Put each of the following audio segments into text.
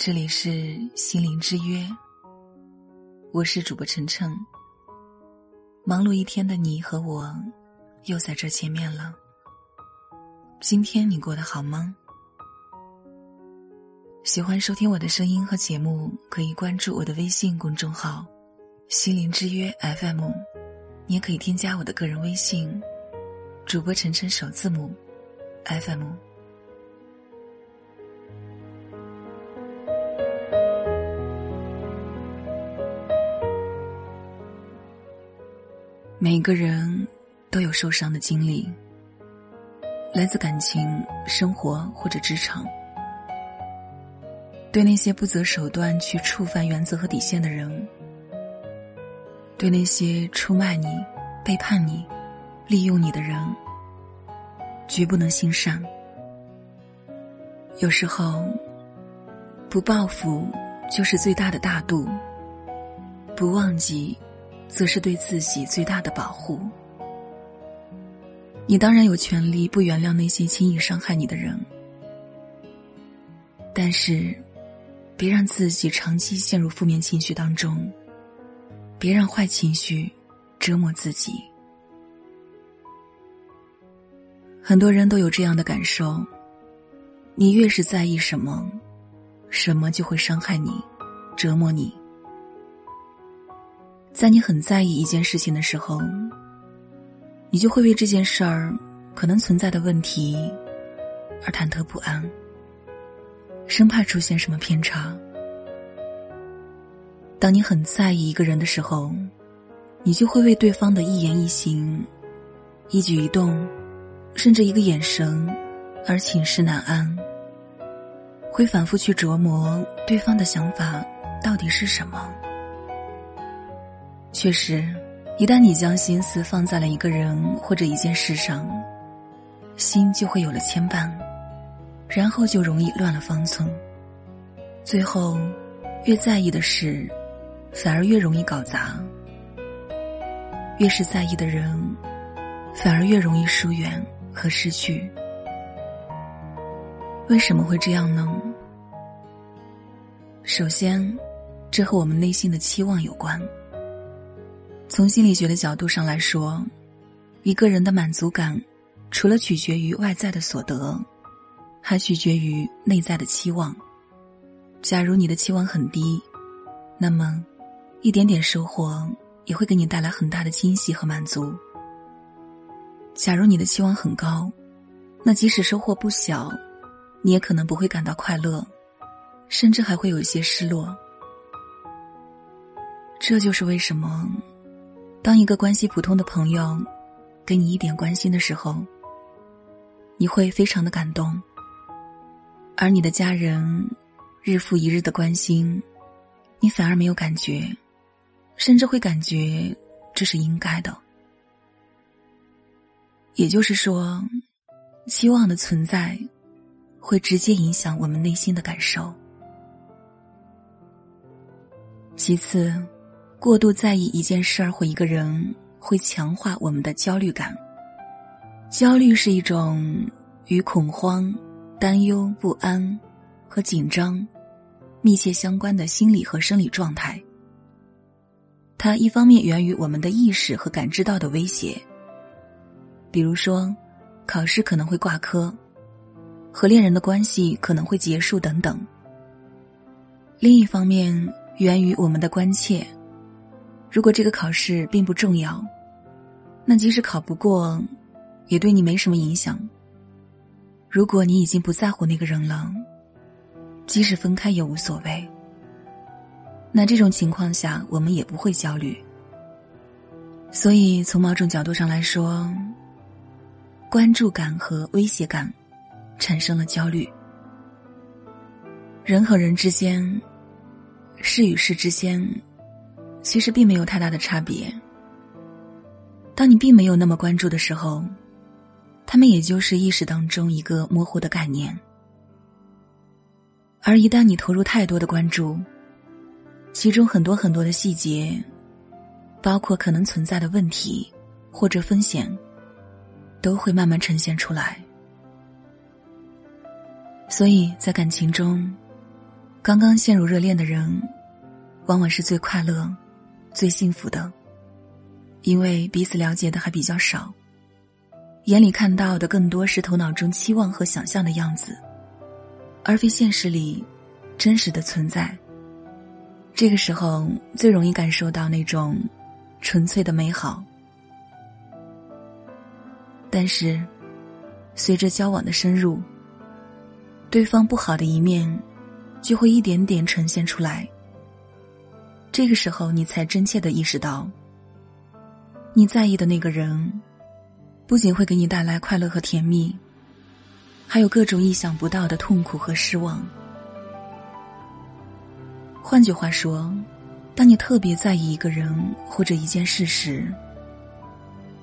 这里是心灵之约，我是主播晨晨。忙碌一天的你和我，又在这见面了。今天你过得好吗？喜欢收听我的声音和节目，可以关注我的微信公众号“心灵之约 FM”，你也可以添加我的个人微信“主播晨晨首字母 FM”。每个人都有受伤的经历，来自感情、生活或者职场。对那些不择手段去触犯原则和底线的人，对那些出卖你、背叛你、利用你的人，绝不能心善。有时候，不报复就是最大的大度，不忘记。则是对自己最大的保护。你当然有权利不原谅那些轻易伤害你的人，但是，别让自己长期陷入负面情绪当中，别让坏情绪折磨自己。很多人都有这样的感受：你越是在意什么，什么就会伤害你，折磨你。在你很在意一件事情的时候，你就会为这件事儿可能存在的问题而忐忑不安，生怕出现什么偏差。当你很在意一个人的时候，你就会为对方的一言一行、一举一动，甚至一个眼神而寝食难安，会反复去琢磨对方的想法到底是什么。确实，一旦你将心思放在了一个人或者一件事上，心就会有了牵绊，然后就容易乱了方寸。最后，越在意的事，反而越容易搞砸；越是在意的人，反而越容易疏远和失去。为什么会这样呢？首先，这和我们内心的期望有关。从心理学的角度上来说，一个人的满足感，除了取决于外在的所得，还取决于内在的期望。假如你的期望很低，那么一点点收获也会给你带来很大的惊喜和满足。假如你的期望很高，那即使收获不小，你也可能不会感到快乐，甚至还会有一些失落。这就是为什么。当一个关系普通的朋友给你一点关心的时候，你会非常的感动；而你的家人日复一日的关心，你反而没有感觉，甚至会感觉这是应该的。也就是说，期望的存在会直接影响我们内心的感受。其次。过度在意一件事儿或一个人，会强化我们的焦虑感。焦虑是一种与恐慌、担忧、不安和紧张密切相关的心理和生理状态。它一方面源于我们的意识和感知到的威胁，比如说考试可能会挂科，和恋人的关系可能会结束等等；另一方面源于我们的关切。如果这个考试并不重要，那即使考不过，也对你没什么影响。如果你已经不在乎那个人了，即使分开也无所谓。那这种情况下，我们也不会焦虑。所以，从某种角度上来说，关注感和威胁感产生了焦虑。人和人之间，事与事之间。其实并没有太大的差别。当你并没有那么关注的时候，他们也就是意识当中一个模糊的概念；而一旦你投入太多的关注，其中很多很多的细节，包括可能存在的问题或者风险，都会慢慢呈现出来。所以在感情中，刚刚陷入热恋的人，往往是最快乐、最幸福的，因为彼此了解的还比较少，眼里看到的更多是头脑中期望和想象的样子，而非现实里真实的存在。这个时候最容易感受到那种纯粹的美好，但是随着交往的深入，对方不好的一面就会一点点呈现出来。这个时候，你才真切的意识到，你在意的那个人不仅会给你带来快乐和甜蜜，还有各种意想不到的痛苦和失望。换句话说，当你特别在意一个人或者一件事时，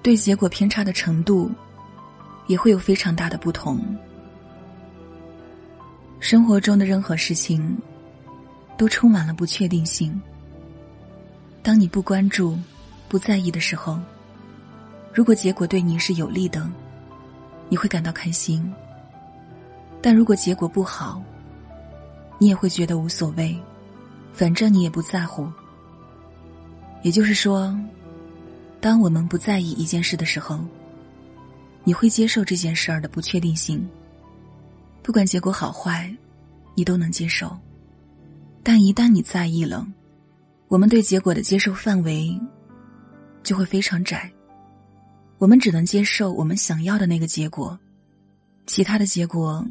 对结果偏差的程度也会有非常大的不同。生活中的任何事情都充满了不确定性。当你不关注、不在意的时候，如果结果对你是有利的，你会感到开心；但如果结果不好，你也会觉得无所谓。反正你也不在乎。也就是说，当我们不在意一件事的时候，你会接受这件事儿的不确定性。不管结果好坏，你都能接受。但一旦你在意了，我们对结果的接受范围就会非常窄。我们只能接受我们想要的那个结果，其他的结果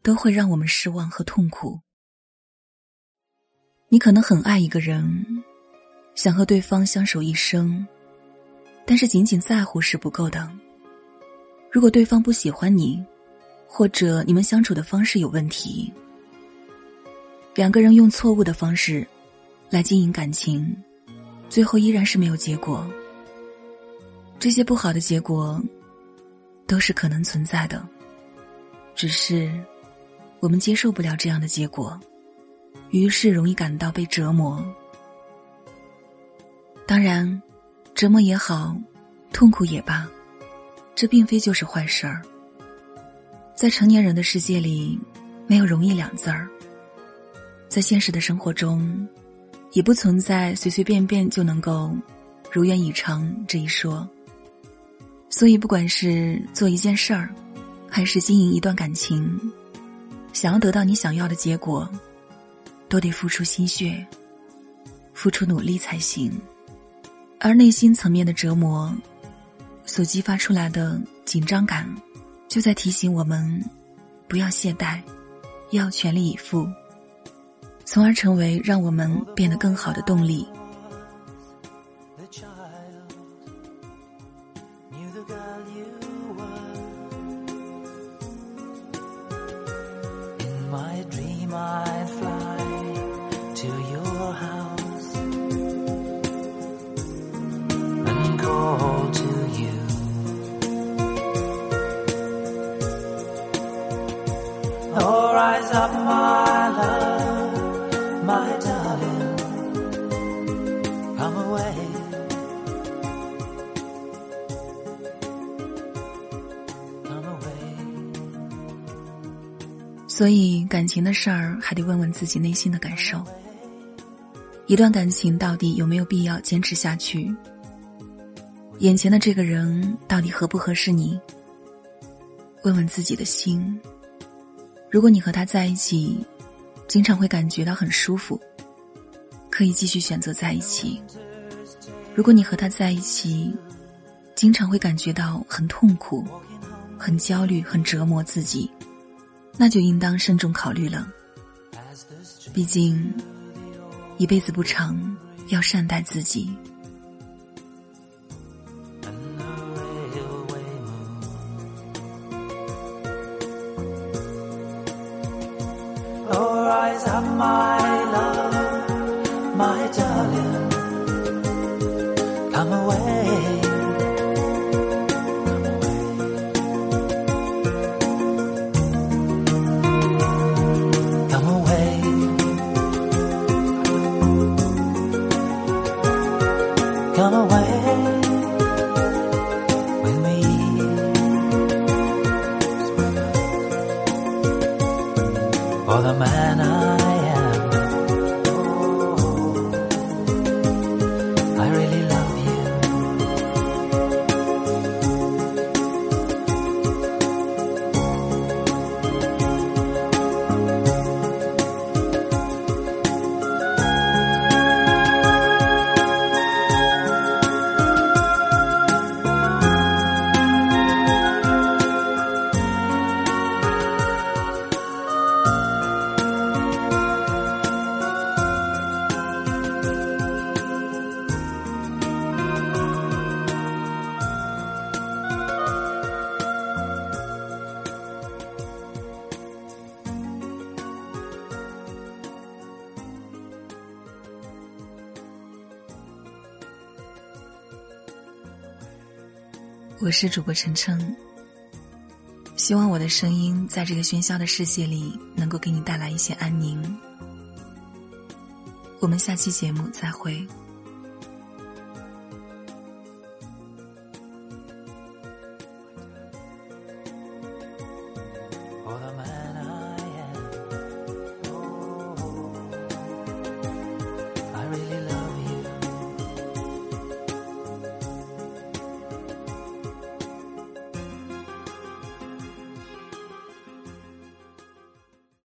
都会让我们失望和痛苦。你可能很爱一个人，想和对方相守一生，但是仅仅在乎是不够的。如果对方不喜欢你，或者你们相处的方式有问题，两个人用错误的方式来经营感情，最后依然是没有结果。这些不好的结果都是可能存在的，只是我们接受不了这样的结果。于是容易感到被折磨。当然，折磨也好，痛苦也罢，这并非就是坏事儿。在成年人的世界里，没有容易两字儿。在现实的生活中，也不存在随随便便就能够如愿以偿这一说。所以，不管是做一件事儿，还是经营一段感情，想要得到你想要的结果。都得付出心血，付出努力才行。而内心层面的折磨，所激发出来的紧张感，就在提醒我们，不要懈怠，要全力以赴，从而成为让我们变得更好的动力。所以，感情的事儿还得问问自己内心的感受。一段感情到底有没有必要坚持下去？眼前的这个人到底合不合适你？问问自己的心。如果你和他在一起，经常会感觉到很舒服，可以继续选择在一起；如果你和他在一起，经常会感觉到很痛苦、很焦虑、很折磨自己。那就应当慎重考虑了。毕竟，一辈子不长，要善待自己。我是主播晨晨。希望我的声音在这个喧嚣的世界里能够给你带来一些安宁。我们下期节目再会。